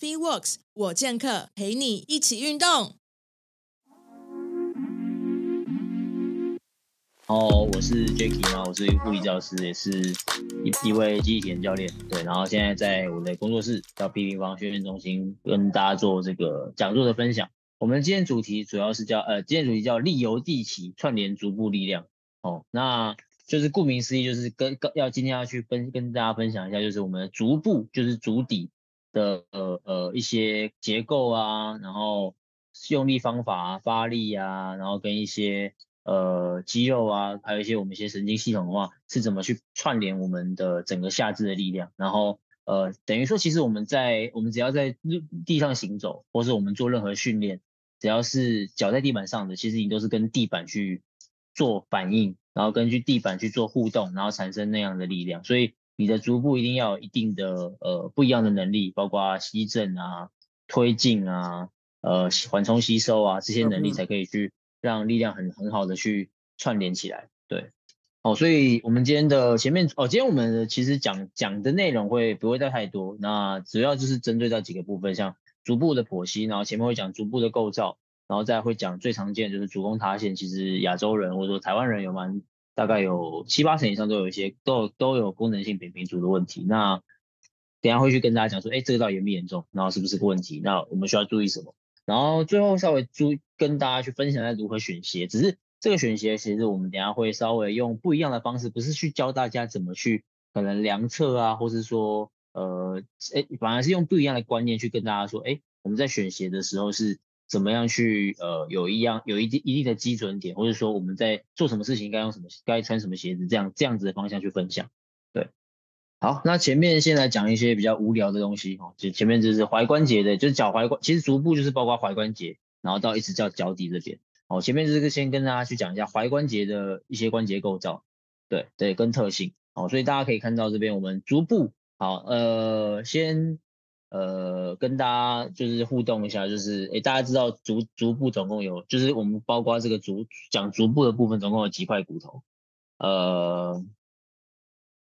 FitWorks 我健客陪你一起运动。哦，我是 Jacky，然后我是一个物理教师，也是一一位机器体能教练。对，然后现在在我的工作室叫 P 平方训练中心，跟大家做这个讲座的分享。我们今天主题主要是叫呃，今天主题叫力由地起，串联足部力量。哦，那就是顾名思义，就是跟跟要今天要去分跟大家分享一下，就是我们的足部，就是足底的呃呃一些结构啊，然后用力方法啊，发力啊，然后跟一些呃肌肉啊，还有一些我们一些神经系统的话，是怎么去串联我们的整个下肢的力量。然后呃，等于说，其实我们在我们只要在地上行走，或是我们做任何训练，只要是脚在地板上的，其实你都是跟地板去做反应，然后根据地板去做互动，然后产生那样的力量。所以你的足部一定要有一定的呃不一样的能力，包括吸震啊、推进啊、呃缓冲吸收啊这些能力，才可以去让力量很很好的去串联起来。对，哦，所以我们今天的前面哦，今天我们其实讲讲的内容会不会带太多？那主要就是针对到几个部分，像足部的剖析，然后前面会讲足部的构造。然后再会讲最常见的就是足弓塌陷，其实亚洲人或者说台湾人有蛮大概有七八成以上都有一些都都有功能性扁平足的问题。那等下会去跟大家讲说，哎，这个到底严不严重？然后是不是个问题？那我们需要注意什么？然后最后稍微注跟大家去分享一下如何选鞋。只是这个选鞋其实我们等下会稍微用不一样的方式，不是去教大家怎么去可能量测啊，或是说呃，哎，反而是用不一样的观念去跟大家说，哎，我们在选鞋的时候是。怎么样去呃有一样有一定一定的基准点，或者说我们在做什么事情该用什么该穿什么鞋子，这样这样子的方向去分享。对，好，那前面先来讲一些比较无聊的东西哦，就前面就是踝关节的，就是脚踝关，其实足部就是包括踝关节，然后到一直到脚底这边。哦，前面就是先跟大家去讲一下踝关节的一些关节构造，对对，跟特性。哦，所以大家可以看到这边我们足部，好，呃，先。呃，跟大家就是互动一下，就是诶，大家知道足足部总共有，就是我们包括这个足讲足部的部分，总共有几块骨头？呃，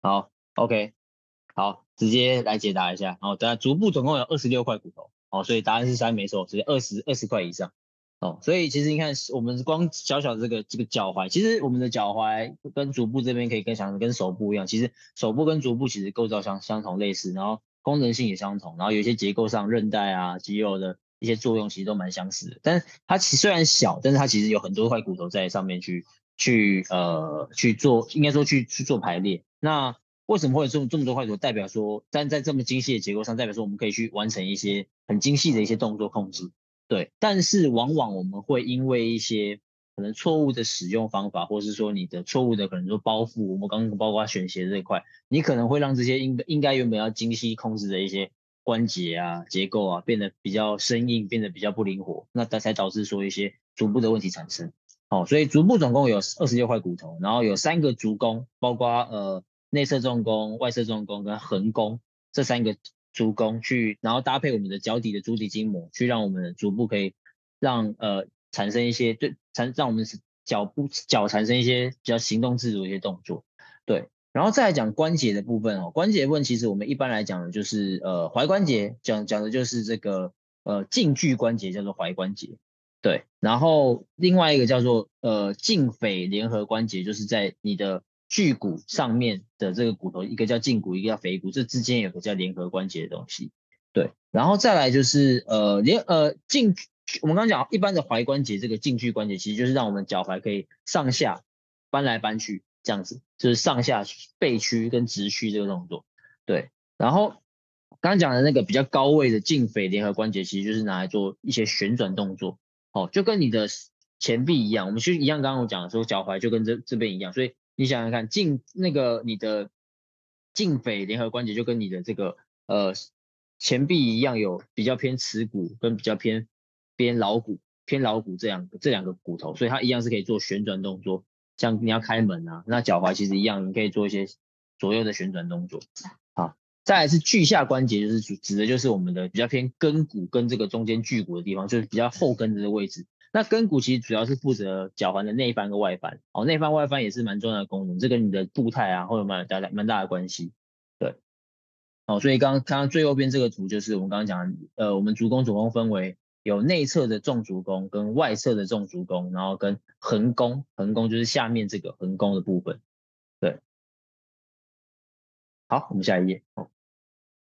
好，OK，好，直接来解答一下。好，等下足部总共有二十六块骨头，哦，所以答案是三没错，直接二十二十块以上。哦，所以其实你看，我们光小小的这个这个脚踝，其实我们的脚踝跟足部这边可以跟想跟手部一样，其实手部跟足部其实构造相相同类似，然后。功能性也相同，然后有一些结构上韧带啊、肌肉的一些作用其实都蛮相似的。但是它其虽然小，但是它其实有很多块骨头在上面去去呃去做，应该说去去做排列。那为什么会有这么这么多块骨头？代表说，但在这么精细的结构上，代表说我们可以去完成一些很精细的一些动作控制。对，但是往往我们会因为一些可能错误的使用方法，或是说你的错误的可能说包覆，我们刚刚包括选鞋这一块，你可能会让这些应应该原本要精细控制的一些关节啊、结构啊变得比较生硬，变得比较不灵活，那它才导致说一些足部的问题产生。好，所以足部总共有二十六块骨头，然后有三个足弓，包括呃内侧纵弓、外侧纵弓跟横弓这三个足弓去，然后搭配我们的脚底的足底筋膜，去让我们的足部可以让呃。产生一些对产让我们脚部脚产生一些比较行动自如的一些动作，对，然后再来讲关节的部分哦，关节部分其实我们一般来讲的就是呃踝关节，讲讲的就是这个呃胫距关节叫做踝关节，对，然后另外一个叫做呃胫腓联合关节，就是在你的距骨上面的这个骨头，一个叫胫骨，一个叫腓骨，这之间有个叫联合关节的东西，对，然后再来就是呃联呃胫。我们刚刚讲一般的踝关节，这个胫距关节其实就是让我们脚踝可以上下搬来搬去，这样子就是上下背屈跟直屈这个动作。对，然后刚刚讲的那个比较高位的胫腓联合关节，其实就是拿来做一些旋转动作。哦，就跟你的前臂一样，我们其实一样。刚刚我讲的说脚踝就跟这这边一样，所以你想想看，胫那个你的胫腓联合关节就跟你的这个呃前臂一样，有比较偏耻骨跟比较偏。偏橈骨，偏橈骨这样这两个骨头，所以它一样是可以做旋转动作。像你要开门啊，那脚踝其实一样，你可以做一些左右的旋转动作。好，再来是距下关节，就是指的就是我们的比较偏跟骨跟这个中间距骨的地方，就是比较后跟的位置。那跟骨其实主要是负责脚踝的内翻跟外翻。哦，内翻外翻也是蛮重要的功能，这跟你的步态啊会有蛮大蛮大的关系。对，好，所以刚刚刚刚最右边这个图就是我们刚刚讲，呃，我们足弓总共分为有内侧的纵足弓跟外侧的纵足弓，然后跟横弓，横弓就是下面这个横弓的部分。对，好，我们下一页。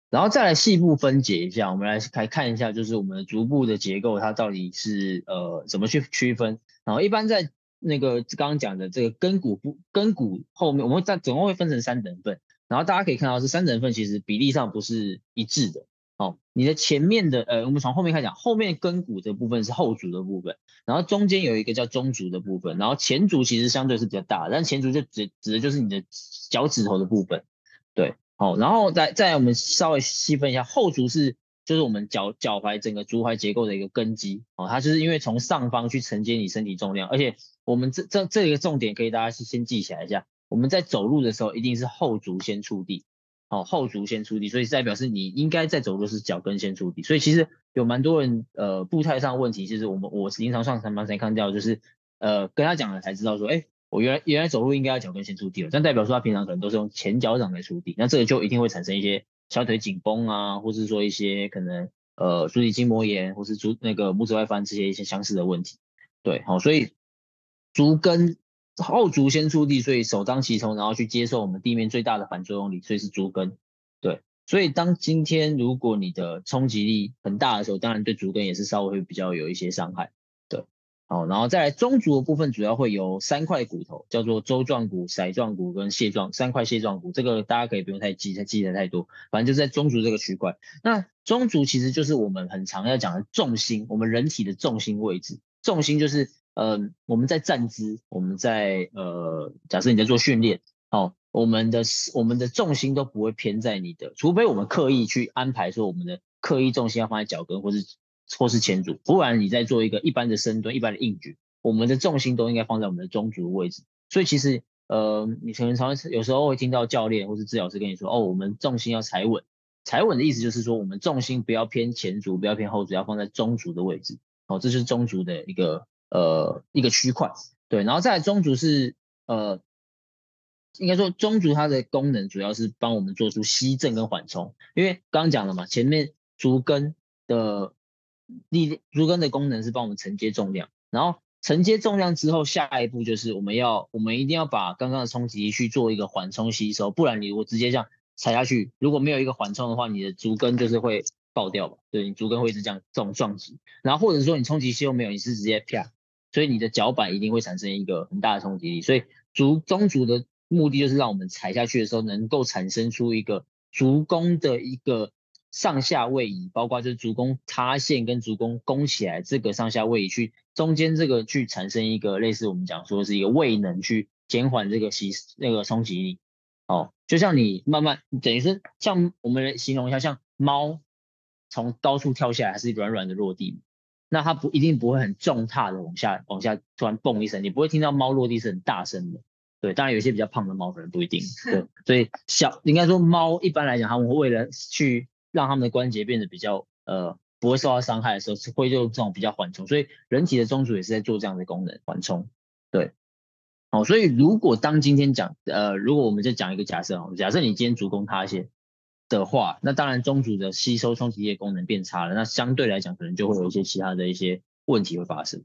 然后再来细部分解一下，我们来来看一下，就是我们的足部的结构，它到底是呃怎么去区分。然后一般在那个刚刚讲的这个跟骨部跟骨后面，我们在总共会分成三等份。然后大家可以看到，是三等份其实比例上不是一致的。哦，你的前面的呃，我们从后面开始讲，后面跟骨的部分是后足的部分，然后中间有一个叫中足的部分，然后前足其实相对是比较大，但前足就指指的就是你的脚趾头的部分，对。好，然后再再我们稍微细分一下，后足是就是我们脚脚踝整个足踝结构的一个根基，哦，它就是因为从上方去承接你身体重量，而且我们这这这个重点可以大家先记起来一下，我们在走路的时候一定是后足先触地，哦，后足先触地，所以代表是你应该在走路是脚跟先触地，所以其实有蛮多人呃步态上问题，其实我们我临床上常常才看到，就是呃跟他讲了才知道说，哎。我原来原来走路应该要脚跟先触地了，但代表说他平常可能都是用前脚掌来触地，那这个就一定会产生一些小腿紧绷啊，或是说一些可能呃足底筋膜炎，或是足那个拇趾外翻这些一些相似的问题。对，好，所以足跟后足先触地，所以首当其冲，然后去接受我们地面最大的反作用力，所以是足跟。对，所以当今天如果你的冲击力很大的时候，当然对足跟也是稍微会比较有一些伤害。对好，然后再来中足的部分，主要会有三块骨头，叫做舟状骨、骰状骨跟蟹状三块蟹状骨。这个大家可以不用太记，太记得太多，反正就是在中足这个区块。那中足其实就是我们很常要讲的重心，我们人体的重心位置。重心就是呃我们在站姿，我们在呃假设你在做训练，哦，我们的我们的重心都不会偏在你的，除非我们刻意去安排说我们的刻意重心要放在脚跟或是。或是前足，不然你在做一个一般的深蹲、一般的硬举，我们的重心都应该放在我们的中足的位置。所以其实，呃，你可能常常有时候会听到教练或是治疗师跟你说，哦，我们重心要踩稳。踩稳的意思就是说，我们重心不要偏前足，不要偏后足，要放在中足的位置。哦，这是中足的一个呃一个区块。对，然后再来中足是呃，应该说中足它的功能主要是帮我们做出吸震跟缓冲，因为刚刚讲了嘛，前面足跟的。力足跟的功能是帮我们承接重量，然后承接重量之后，下一步就是我们要，我们一定要把刚刚的冲击去做一个缓冲吸收，不然你如果直接这样踩下去，如果没有一个缓冲的话，你的足跟就是会爆掉吧？对，你足跟会一直这样这种撞击，然后或者说你冲击吸收没有，你是直接啪，所以你的脚板一定会产生一个很大的冲击力，所以足中足的目的就是让我们踩下去的时候能够产生出一个足弓的一个。上下位移，包括就是足弓塌陷跟足弓弓起来，这个上下位移去中间这个去产生一个类似我们讲说是一个位能去减缓这个吸那个冲击力。哦，就像你慢慢等于是像我们来形容一下，像猫从高处跳下来还是软软的落地，那它不一定不会很重踏的往下往下突然蹦一声，你不会听到猫落地是很大声的。对，当然有一些比较胖的猫可能不一定。对，所以小应该说猫一般来讲，它们会为了去让它们的关节变得比较呃不会受到伤害的时候，是会用这种比较缓冲，所以人体的中足也是在做这样的功能缓冲。对，哦，所以如果当今天讲呃，如果我们再讲一个假设哦，假设你今天足弓塌陷的话，那当然中足的吸收冲击力功能变差了，那相对来讲可能就会有一些其他的一些问题会发生。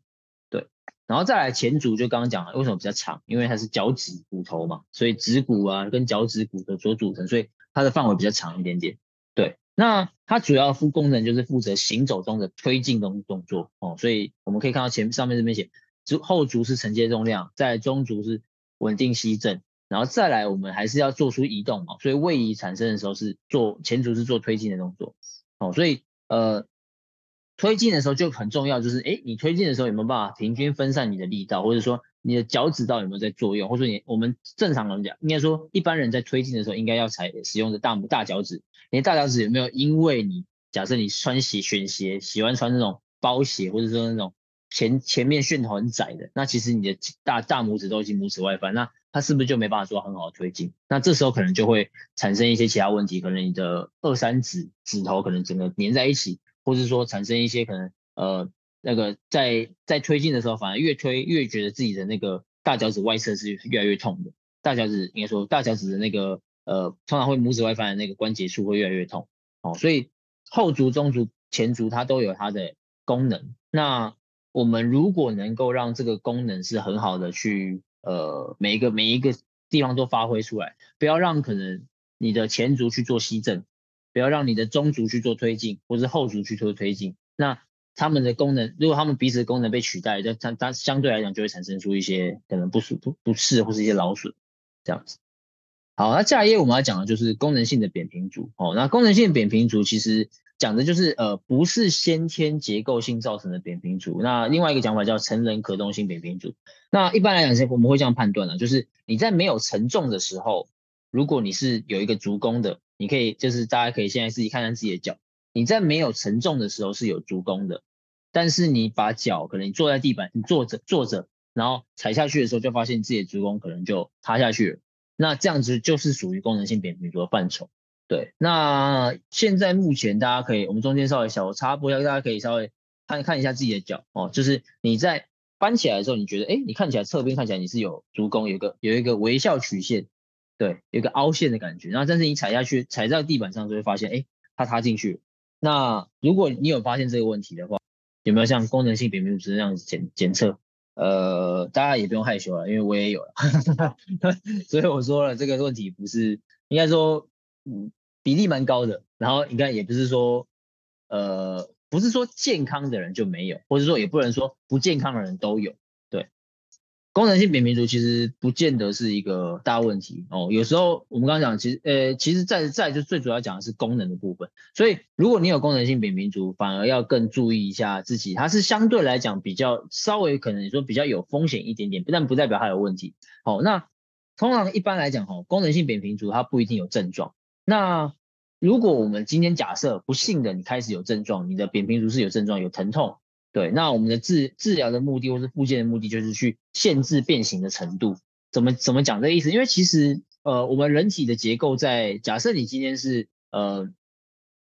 对，然后再来前足就刚刚讲了，为什么比较长？因为它是脚趾骨头嘛，所以趾骨啊跟脚趾骨的所组成，所以它的范围比较长一点点。对。那它主要负功能就是负责行走中的推进动动作哦，所以我们可以看到前上面这边写，足后足是承接重量，在中足是稳定吸震，然后再来我们还是要做出移动嘛，所以位移产生的时候是做前足是做推进的动作哦，所以呃推进的时候就很重要，就是诶你推进的时候有没有办法平均分散你的力道，或者说你的脚趾到底有没有在作用，或者说你我们正常人讲，应该说一般人在推进的时候应该要采使用的大拇大脚趾。你的大脚趾有没有因为你假设你穿鞋选鞋喜欢穿那种包鞋，或者说那种前前面楦头很窄的，那其实你的大大拇指都已经拇指外翻，那它是不是就没办法做很好的推进？那这时候可能就会产生一些其他问题，可能你的二三指指头可能整个粘在一起，或者说产生一些可能呃那个在在推进的时候，反而越推越觉得自己的那个大脚趾外侧是越来越痛的。大脚趾应该说大脚趾的那个。呃，通常会拇指外翻的那个关节处会越来越痛。哦，所以后足、中足、前足它都有它的功能。那我们如果能够让这个功能是很好的去，呃，每一个每一个地方都发挥出来，不要让可能你的前足去做吸震，不要让你的中足去做推进，或是后足去做推进。那他们的功能，如果他们彼此的功能被取代，那它它相对来讲就会产生出一些可能不舒不不适或是一些劳损这样子。好，那下一页我们要讲的就是功能性的扁平足。哦，那功能性的扁平足其实讲的就是呃，不是先天结构性造成的扁平足。那另外一个讲法叫成人可动性扁平足。那一般来讲，我们会这样判断呢，就是你在没有承重的时候，如果你是有一个足弓的，你可以就是大家可以现在自己看看自己的脚，你在没有承重的时候是有足弓的，但是你把脚可能你坐在地板，你坐着坐着，然后踩下去的时候，就发现自己的足弓可能就塌下去了。那这样子就是属于功能性扁平足的范畴，对。那现在目前大家可以，我们中间稍微小插播一下，大家可以稍微看看一下自己的脚哦，就是你在搬起来的时候，你觉得，哎，你看起来侧边看起来你是有足弓，有个有一个微笑曲线，对，有一个凹陷的感觉。然后但是你踩下去，踩在地板上就会发现，哎，它塌进去。那如果你有发现这个问题的话，有没有像功能性扁平足这样子检检测？呃，大家也不用害羞了，因为我也有了，所以我说了这个问题不是，应该说，嗯，比例蛮高的。然后你看，也不是说，呃，不是说健康的人就没有，或者说也不能说不健康的人都有。对功能性扁平足其实不见得是一个大问题哦。有时候我们刚刚讲，其实呃，其实在在就最主要讲的是功能的部分。所以如果你有功能性扁平足，反而要更注意一下自己，它是相对来讲比较稍微可能你说比较有风险一点点，但不代表它有问题。好，那通常一般来讲，哈，功能性扁平足它不一定有症状。那如果我们今天假设不幸的你开始有症状，你的扁平足是有症状，有疼痛。对，那我们的治治疗的目的或是复健的目的，就是去限制变形的程度。怎么怎么讲这个意思？因为其实呃，我们人体的结构在假设你今天是呃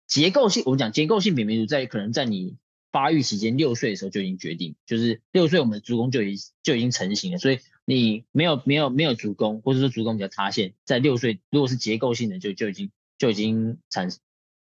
结构性，我们讲结构性扁平足，在可能在你发育期间六岁的时候就已经决定，就是六岁我们的足弓就已就已经成型了。所以你没有没有没有足弓，或者说足弓比较塌陷，在六岁如果是结构性的就就已经就已经产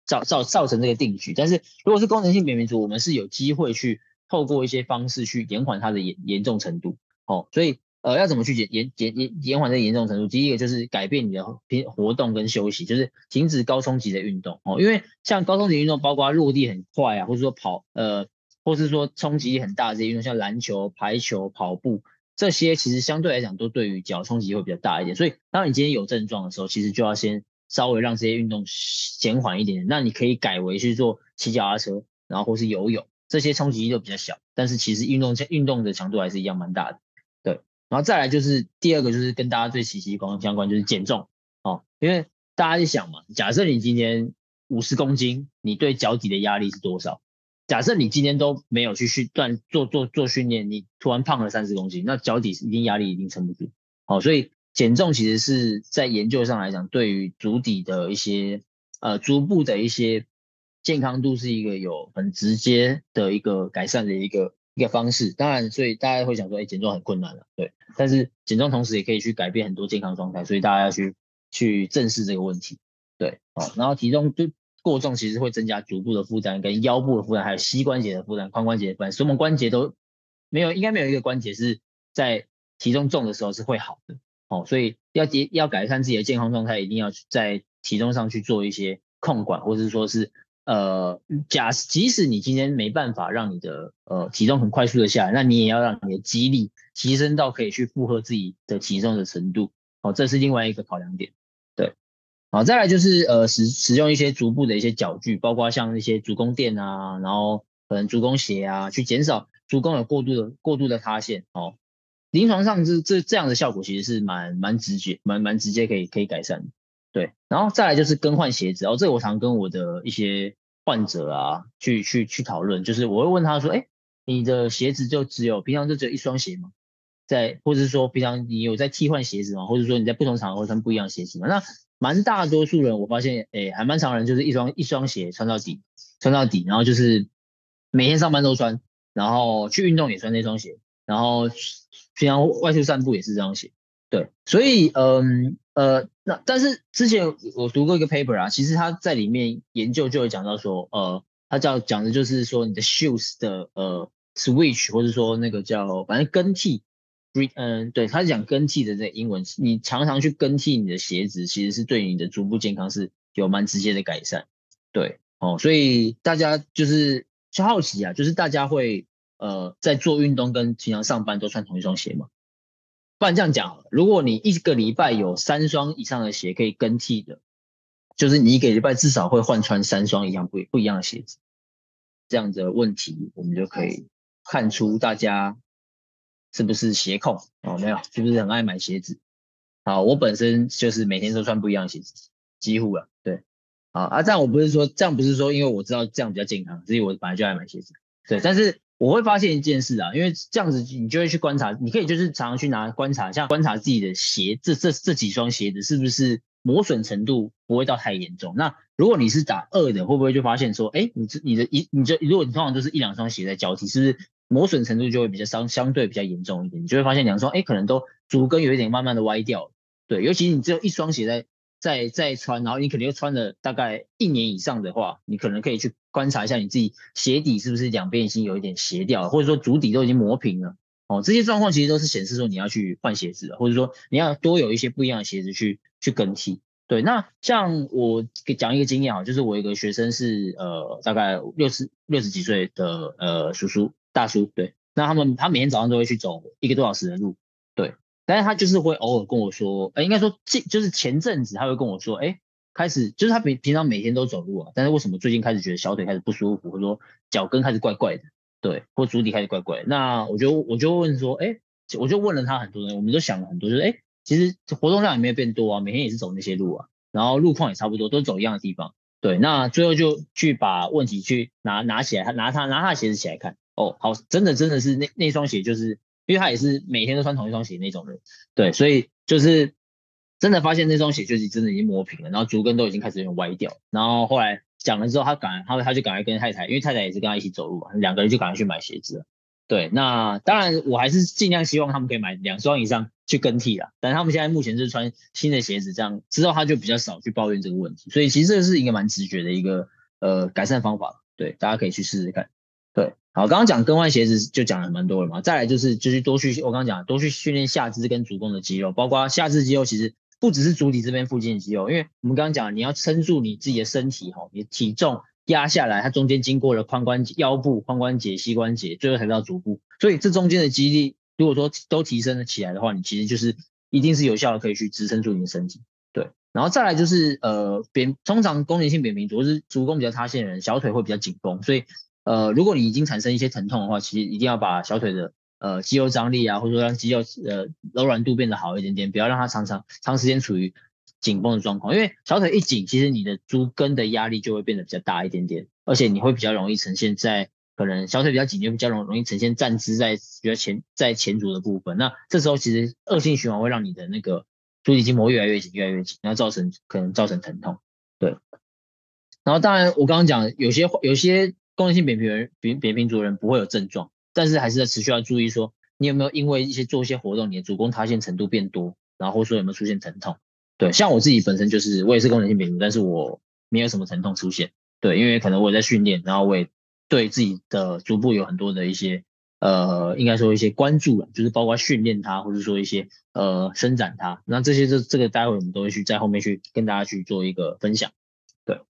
造造造成这个定局。但是如果是功能性扁平足，我们是有机会去。透过一些方式去延缓它的严严重程度，哦，所以呃要怎么去延延延延延缓这个严重程度？第一个就是改变你的平活动跟休息，就是停止高冲击的运动哦，因为像高冲击运动，包括落地很快啊，或者说跑呃，或是说冲击力很大的这些运动，像篮球、排球、跑步这些，其实相对来讲都对于脚冲击会比较大一点。所以当你今天有症状的时候，其实就要先稍微让这些运动减缓一点点。那你可以改为去做骑脚踏车，然后或是游泳。这些冲击力都比较小，但是其实运动运动的强度还是一样蛮大的，对。然后再来就是第二个，就是跟大家最息息相关，就是减重哦。因为大家就想嘛，假设你今天五十公斤，你对脚底的压力是多少？假设你今天都没有去训锻做做做训练，你突然胖了三十公斤，那脚底一定压力一定撑不住。哦，所以减重其实是在研究上来讲，对于足底的一些呃足部的一些。健康度是一个有很直接的一个改善的一个一个方式，当然，所以大家会想说，哎，减重很困难了，对。但是减重同时也可以去改变很多健康状态，所以大家要去去正视这个问题，对。好，然后体重就过重，其实会增加足部的负担、跟腰部的负担，还有膝关节的负担、髋关节的负担，所以我们关节都没有，应该没有一个关节是在体重重的时候是会好的。哦，所以要节要改善自己的健康状态，一定要在体重上去做一些控管，或者说是。呃，假即使你今天没办法让你的呃体重很快速的下来，那你也要让你的肌力提升到可以去负荷自己的体重的程度。哦，这是另外一个考量点。对，好，再来就是呃使使用一些足部的一些脚具，包括像一些足弓垫啊，然后可能足弓鞋啊，去减少足弓有过度的过度的塌陷。哦，临床上这这这样的效果其实是蛮蛮直觉，蛮蛮直接可以可以改善的。对，然后再来就是更换鞋子。哦，这个我常跟我的一些患者啊，去去去讨论，就是我会问他说，哎，你的鞋子就只有平常就只有一双鞋吗？在，或者是说平常你有在替换鞋子吗？或者说你在不同场合穿不一样鞋子吗？那蛮大多数人我发现，哎，还蛮常人就是一双一双鞋穿到底，穿到底，然后就是每天上班都穿，然后去运动也穿那双鞋，然后平常外出散步也是这样写。对，所以嗯，呃，那但是之前我读过一个 paper 啊，其实他在里面研究就会讲到说，呃，他叫讲的就是说你的 shoes 的呃 switch，或者说那个叫反正更替，嗯、对，他是讲更替的这英文，你常常去更替你的鞋子，其实是对你的足部健康是有蛮直接的改善，对，哦，所以大家就是就好奇啊，就是大家会呃在做运动跟平常上班都穿同一双鞋吗？不然这样讲，如果你一个礼拜有三双以上的鞋可以更替的，就是你一个礼拜至少会换穿三双一样不不一样的鞋子。这样的问题，我们就可以看出大家是不是鞋控哦？没有，是不是很爱买鞋子？好，我本身就是每天都穿不一样的鞋子，几乎了。对，好啊，这样我不是说这样不是说，因为我知道这样比较健康，所以我本来就爱买鞋子。对，但是。我会发现一件事啊，因为这样子你就会去观察，你可以就是常常去拿观察，像观察自己的鞋，这这这几双鞋子是不是磨损程度不会到太严重。那如果你是打二的，会不会就发现说，哎，你这你的一你这如果你通常都是一两双鞋在交替，是不是磨损程度就会比较相相对比较严重一点？你就会发现两双，哎，可能都足跟有一点慢慢的歪掉。对，尤其你只有一双鞋在。再再穿，然后你可能又穿了大概一年以上的话，你可能可以去观察一下你自己鞋底是不是两边已经有一点斜掉，或者说足底都已经磨平了。哦，这些状况其实都是显示说你要去换鞋子了，或者说你要多有一些不一样的鞋子去去更替。对，那像我给讲一个经验啊，就是我一个学生是呃大概六十六十几岁的呃叔叔大叔，对，那他们他每天早上都会去走一个多小时的路，对。但是他就是会偶尔跟我说，呃，应该说近就是前阵子他会跟我说，哎，开始就是他平平常每天都走路啊，但是为什么最近开始觉得小腿开始不舒服，或者说脚跟开始怪怪的，对，或足底开始怪怪的。那我就我就问说，哎，我就问了他很多人，我们都想了很多，就是哎，其实活动量也没有变多啊，每天也是走那些路啊，然后路况也差不多，都走一样的地方，对。那最后就去把问题去拿拿起来，他拿他拿他鞋子起来看，哦，好，真的真的是那那双鞋就是。因为他也是每天都穿同一双鞋那种人，对，所以就是真的发现那双鞋就是真的已经磨平了，然后足跟都已经开始有点歪掉。然后后来讲了之后，他赶，他他就赶快跟太太，因为太太也是跟他一起走路嘛，两个人就赶快去买鞋子了。对，那当然我还是尽量希望他们可以买两双以上去更替啦。但他们现在目前是穿新的鞋子，这样之后他就比较少去抱怨这个问题。所以其实这是一个蛮直觉的一个呃改善方法，对，大家可以去试试看。对，好，刚刚讲更换鞋子就讲了蛮多了嘛，再来就是就是多去，我刚刚讲多去训练下肢跟足弓的肌肉，包括下肢肌肉，其实不只是足底这边附近的肌肉，因为我们刚刚讲你要撑住你自己的身体哈，你体重压下来，它中间经过了髋关节、腰部、髋关节、膝关节，最后才到足部，所以这中间的肌力如果说都提升了起来的话，你其实就是一定是有效的，可以去支撑住你的身体。对，然后再来就是呃扁，通常功能性扁平足是足弓比较塌陷的人，小腿会比较紧绷，所以。呃，如果你已经产生一些疼痛的话，其实一定要把小腿的呃肌肉张力啊，或者说让肌肉呃柔软度变得好一点点，不要让它常常长时间处于紧绷的状况。因为小腿一紧，其实你的足跟的压力就会变得比较大一点点，而且你会比较容易呈现在可能小腿比较紧，就比较容容易呈现站姿在比较前在前足的部分。那这时候其实恶性循环会让你的那个足底筋膜越来越紧，越来越紧，然后造成可能造成疼痛。对。然后当然我刚刚讲有些有些。功能性扁平人、扁扁平足的人不会有症状，但是还是在持续要注意说，你有没有因为一些做一些活动，你的足弓塌陷程度变多，然后说有没有出现疼痛？对，像我自己本身就是，我也是功能性扁平，但是我没有什么疼痛出现。对，因为可能我也在训练，然后我也对自己的足部有很多的一些呃，应该说一些关注了，就是包括训练它，或者说一些呃伸展它。那这些这这个待会我们都会去在后面去跟大家去做一个分享。对，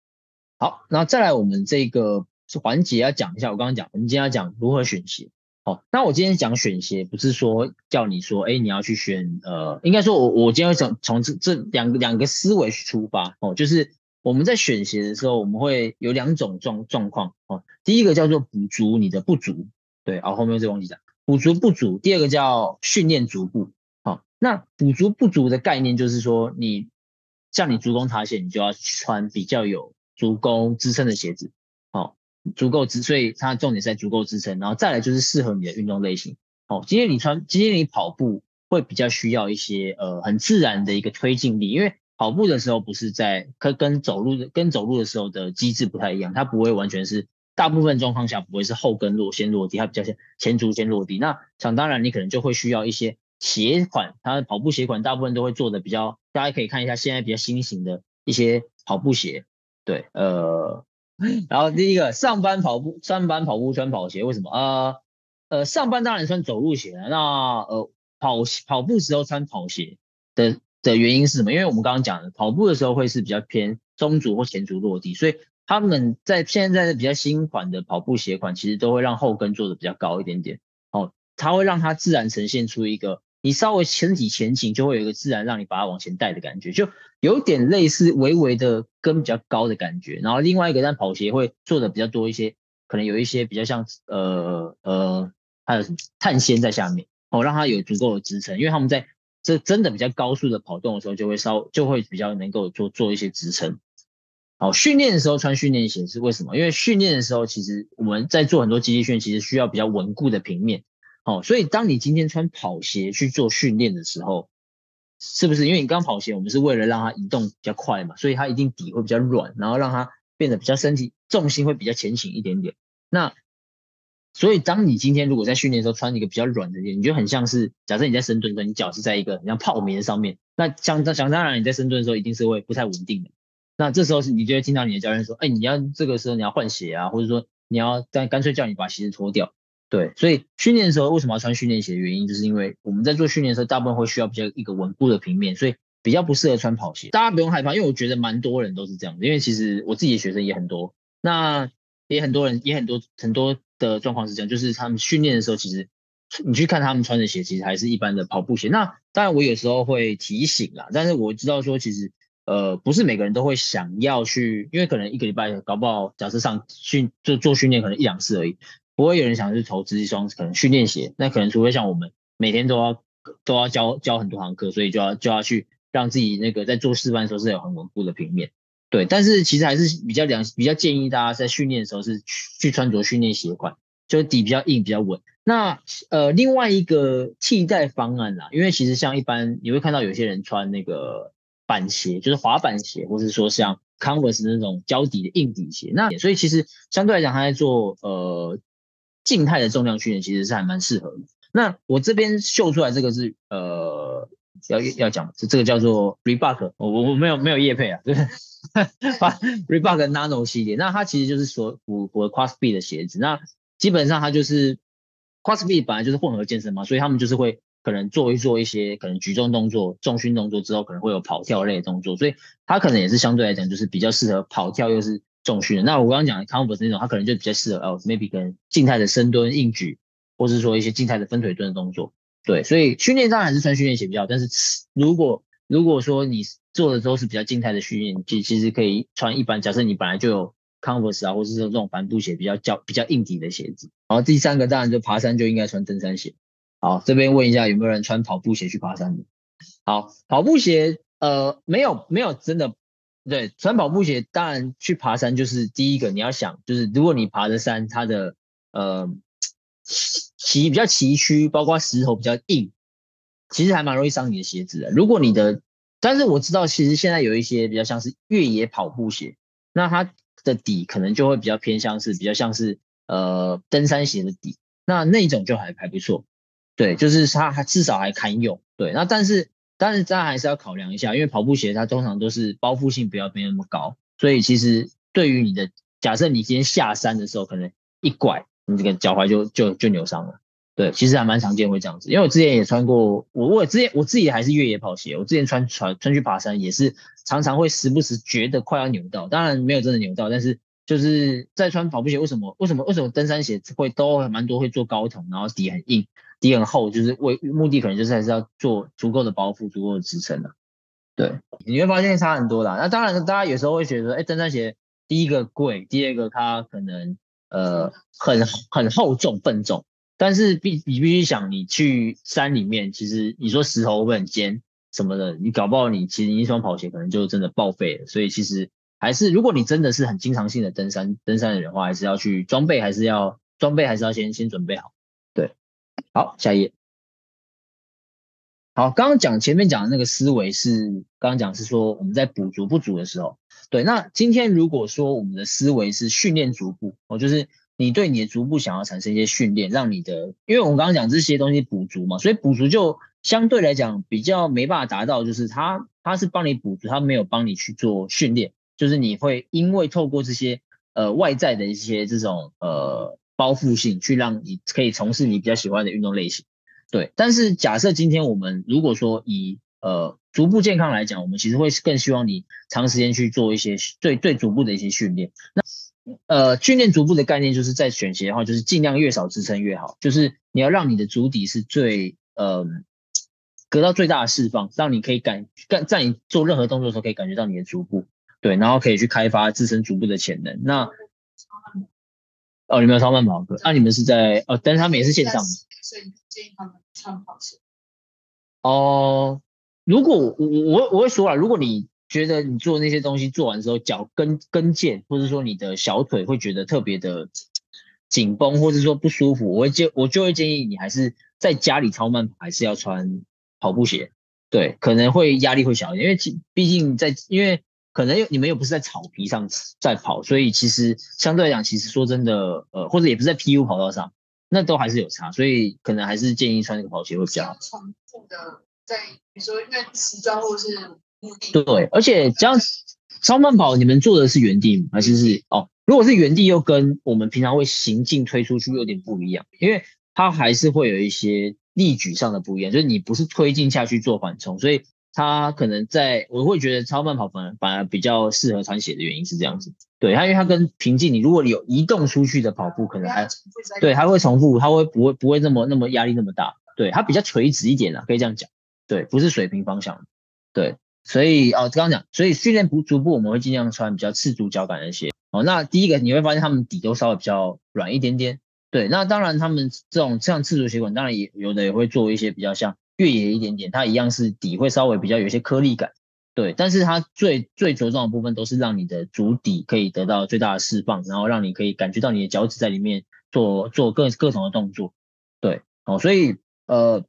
好，那再来我们这个。是环节要讲一下，我刚刚讲，我们今天要讲如何选鞋。好，那我今天讲选鞋，不是说叫你说，哎，你要去选，呃，应该说我我今天会从从这这两个两个思维去出发，哦，就是我们在选鞋的时候，我们会有两种状状况，哦，第一个叫做补足你的不足，对，啊，后面再忘记讲，补足不足，第二个叫训练足部，好，那补足不足的概念就是说，你像你足弓塌陷，你就要穿比较有足弓支撑的鞋子。足够支，所以它重点在足够支撑，然后再来就是适合你的运动类型。哦，今天你穿，今天你跑步会比较需要一些呃很自然的一个推进力，因为跑步的时候不是在跟跟走路的跟走路的时候的机制不太一样，它不会完全是大部分状况下不会是后跟落先落地，它比较像前足先落地。那想当然你可能就会需要一些鞋款，它的跑步鞋款大部分都会做的比较，大家可以看一下现在比较新型的一些跑步鞋。对，呃，然后第一个上班跑步，上班跑步穿跑鞋，为什么？呃呃，上班当然穿走路鞋，那呃跑跑步时候穿跑鞋的的原因是什么？因为我们刚刚讲的，跑步的时候会是比较偏中足或前足落地，所以他们在现在的比较新款的跑步鞋款，其实都会让后跟做的比较高一点点。哦，它会让它自然呈现出一个。你稍微身体前倾，就会有一个自然让你把它往前带的感觉，就有点类似微微的跟比较高的感觉。然后另外一个，但跑鞋会做的比较多一些，可能有一些比较像呃呃，还有什么碳纤在下面哦，让它有足够的支撑。因为他们在这真的比较高速的跑动的时候，就会稍就会比较能够做做一些支撑。好，训练的时候穿训练鞋是为什么？因为训练的时候，其实我们在做很多肌力训练，其实需要比较稳固的平面。哦，所以当你今天穿跑鞋去做训练的时候，是不是因为你刚跑鞋，我们是为了让它移动比较快嘛，所以它一定底会比较软，然后让它变得比较身体重心会比较前倾一点点。那所以当你今天如果在训练的时候穿一个比较软的鞋，你就很像是假设你在深蹲的，你脚是在一个很像泡棉上面，那想想当然你在深蹲的时候一定是会不太稳定的。那这时候是你就会听到你的教练说，哎，你要这个时候你要换鞋啊，或者说你要但干脆叫你把鞋子脱掉。对，所以训练的时候为什么要穿训练鞋的原因，就是因为我们在做训练的时候，大部分会需要比较一个稳固的平面，所以比较不适合穿跑鞋。大家不用害怕，因为我觉得蛮多人都是这样的，因为其实我自己的学生也很多，那也很多人也很多很多的状况是这样，就是他们训练的时候，其实你去看他们穿的鞋，其实还是一般的跑步鞋。那当然我有时候会提醒啦，但是我知道说其实呃不是每个人都会想要去，因为可能一个礼拜搞不好，假设上训就做训练可能一两次而已。不会有人想去投资一双可能训练鞋，那可能除非像我们每天都要都要教教很多堂课，所以就要就要去让自己那个在做示范的时候是有很稳固的平面，对。但是其实还是比较良比较建议大家在训练的时候是去，穿着训练鞋款，就底比较硬比较稳。那呃另外一个替代方案啦，因为其实像一般你会看到有些人穿那个板鞋，就是滑板鞋，或是说像 Converse 那种胶底的硬底鞋，那所以其实相对来讲他在做呃。静态的重量训练其实是还蛮适合的。那我这边秀出来这个是呃要要讲，这这个叫做 Reebok，我我没有没有叶配啊，对，Reebok Nano 系列，那它其实就是说符合 CrossFit 的鞋子。那基本上它就是 CrossFit 本来就是混合健身嘛，所以他们就是会可能做一做一些可能举重动作、重训动作之后，可能会有跑跳类的动作，所以它可能也是相对来讲就是比较适合跑跳又是。重训，那我刚刚讲的 Converse 那种，它可能就比较适合哦，maybe 跟静态的深蹲、硬举，或是说一些静态的分腿蹲的动作。对，所以训练上还是穿训练鞋比较好。但是如果如果说你做的都是比较静态的训练，其其实可以穿一般。假设你本来就有 Converse 啊，或是说这种帆布鞋比较较比较硬底的鞋子。然后第三个当然就爬山就应该穿登山鞋。好，这边问一下有没有人穿跑步鞋去爬山的？好，跑步鞋呃没有没有真的。对，穿跑步鞋当然去爬山就是第一个你要想，就是如果你爬的山，它的呃崎比较崎岖，包括石头比较硬，其实还蛮容易伤你的鞋子的。如果你的，但是我知道其实现在有一些比较像是越野跑步鞋，那它的底可能就会比较偏向是比较像是呃登山鞋的底，那那种就还还不错。对，就是它还至少还堪用。对，那但是。但是大家还是要考量一下，因为跑步鞋它通常都是包覆性不要没那么高，所以其实对于你的假设，你今天下山的时候，可能一拐，你这个脚踝就就就扭伤了。对，其实还蛮常见会这样子，因为我之前也穿过，我我之前我自己还是越野跑鞋，我之前穿穿穿去爬山也是常常会时不时觉得快要扭到，当然没有真的扭到，但是就是在穿跑步鞋，为什么为什么为什么登山鞋会都蛮多会做高筒，然后底很硬。底很厚，就是为目的可能就是还是要做足够的包覆、足够的支撑的。对，你会发现差很多啦。那当然，大家有时候会觉得，哎，登山鞋第一个贵，第二个它可能呃很很厚重、笨重。但是必你必须想，你去山里面，其实你说石头会不会很尖什么的，你搞不好你其实你一双跑鞋可能就真的报废了。所以其实还是，如果你真的是很经常性的登山登山的人的话，还是要去装备，还是要装备，还是要先先准备好。好，下一页。好，刚刚讲前面讲的那个思维是，刚刚讲是说我们在补足不足的时候，对。那今天如果说我们的思维是训练足部，哦，就是你对你的足部想要产生一些训练，让你的，因为我们刚刚讲这些东西补足嘛，所以补足就相对来讲比较没办法达到，就是它它是帮你补足，它没有帮你去做训练，就是你会因为透过这些呃外在的一些这种呃包覆性，去让你可以从事你比较喜欢的运动类型。对，但是假设今天我们如果说以呃足部健康来讲，我们其实会更希望你长时间去做一些最最足部的一些训练。那呃训练足部的概念就是在选鞋的话，就是尽量越少支撑越好，就是你要让你的足底是最呃得到最大的释放，让你可以感感在你做任何动作的时候可以感觉到你的足部，对，然后可以去开发自身足部的潜能。那哦，你们有超慢跑？那、你们是在哦，但是他们也是线上的。所以建议他们穿跑鞋。哦，如果我我我会说啊，如果你觉得你做那些东西做完之后，脚跟跟腱或者说你的小腿会觉得特别的紧绷，或者说不舒服，我会建我就会建议你还是在家里超慢跑，还是要穿跑步鞋。对，可能会压力会小一点，因为毕竟在因为可能你们又不是在草皮上在跑，所以其实相对来讲，其实说真的，呃，或者也不是在 PU 跑道上。那都还是有差，所以可能还是建议穿那个跑鞋会比较好。重复的在，比如说因为时装或是目的。对，而且这样超慢跑，你们做的是原地吗？还是是哦？如果是原地，又跟我们平常会行进推出去有点不一样，因为它还是会有一些力矩上的不一样，就是你不是推进下去做缓冲，所以它可能在我会觉得超慢跑反而反而比较适合穿鞋的原因是这样子。对，它因为它跟平静，你如果有移动出去的跑步，可能还对，它会重复，它会不会不会那么那么压力那么大？对，它比较垂直一点啦，可以这样讲。对，不是水平方向。对，所以哦，刚刚讲，所以训练不足部，我们会尽量穿比较赤足脚感的鞋。哦，那第一个你会发现他们底都稍微比较软一点点。对，那当然他们这种像赤足鞋款，当然也有的也会做一些比较像越野一点点，它一样是底会稍微比较有一些颗粒感。对，但是它最最着重的部分都是让你的足底可以得到最大的释放，然后让你可以感觉到你的脚趾在里面做做各各种的动作。对，哦，所以呃，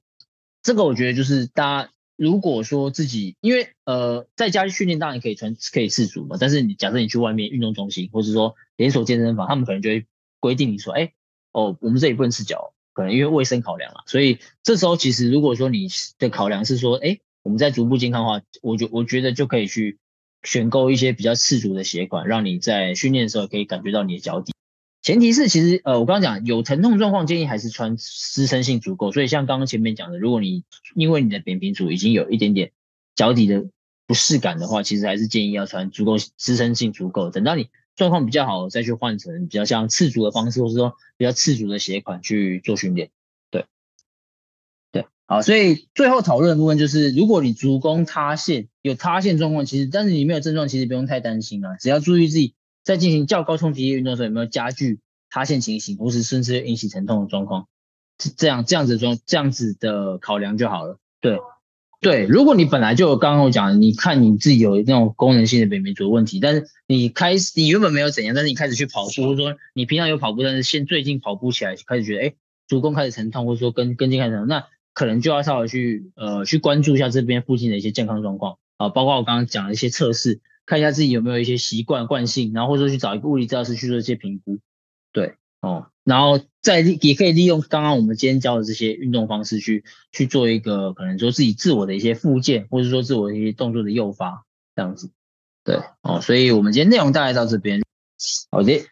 这个我觉得就是大家如果说自己因为呃在家训练当然可以穿可以次足嘛，但是你假设你去外面运动中心或者说连锁健身房，他们可能就会规定你说，哎，哦，我们这里不能赤脚，可能因为卫生考量啊。所以这时候其实如果说你的考量是说，哎。我们在足部健康化，我觉我觉得就可以去选购一些比较次足的鞋款，让你在训练的时候可以感觉到你的脚底。前提是其实呃，我刚刚讲有疼痛状况，建议还是穿支撑性足够。所以像刚刚前面讲的，如果你因为你的扁平足已经有一点点脚底的不适感的话，其实还是建议要穿足够支撑性足够。等到你状况比较好，再去换成比较像次足的方式，或是说比较次足的鞋款去做训练。对，对好，所以最后讨论的部分就是，如果你足弓塌陷有塌陷状况，其实但是你没有症状，其实不用太担心啊，只要注意自己在进行较高冲击力运动的时候有没有加剧塌陷情形，或是甚至引起疼痛的状况，这样这样子状这样子的考量就好了。对对，如果你本来就刚刚我讲的，你看你自己有那种功能性的扁平足问题，但是你开始你原本没有怎样，但是你开始去跑步，或者说你平常有跑步，但是现最近跑步起来开始觉得哎足弓开始疼痛，或者说跟跟腱开始疼，那可能就要稍微去呃去关注一下这边附近的一些健康状况。啊，包括我刚刚讲的一些测试，看一下自己有没有一些习惯惯性，然后或者说去找一个物理治疗师去做一些评估，哦，然后再也可以利用刚刚我们今天教的这些运动方式去去做一个可能说自己自我的一些复健，或者说自我的一些动作的诱发这样子，对哦，所以我们今天内容大概到这边，好的。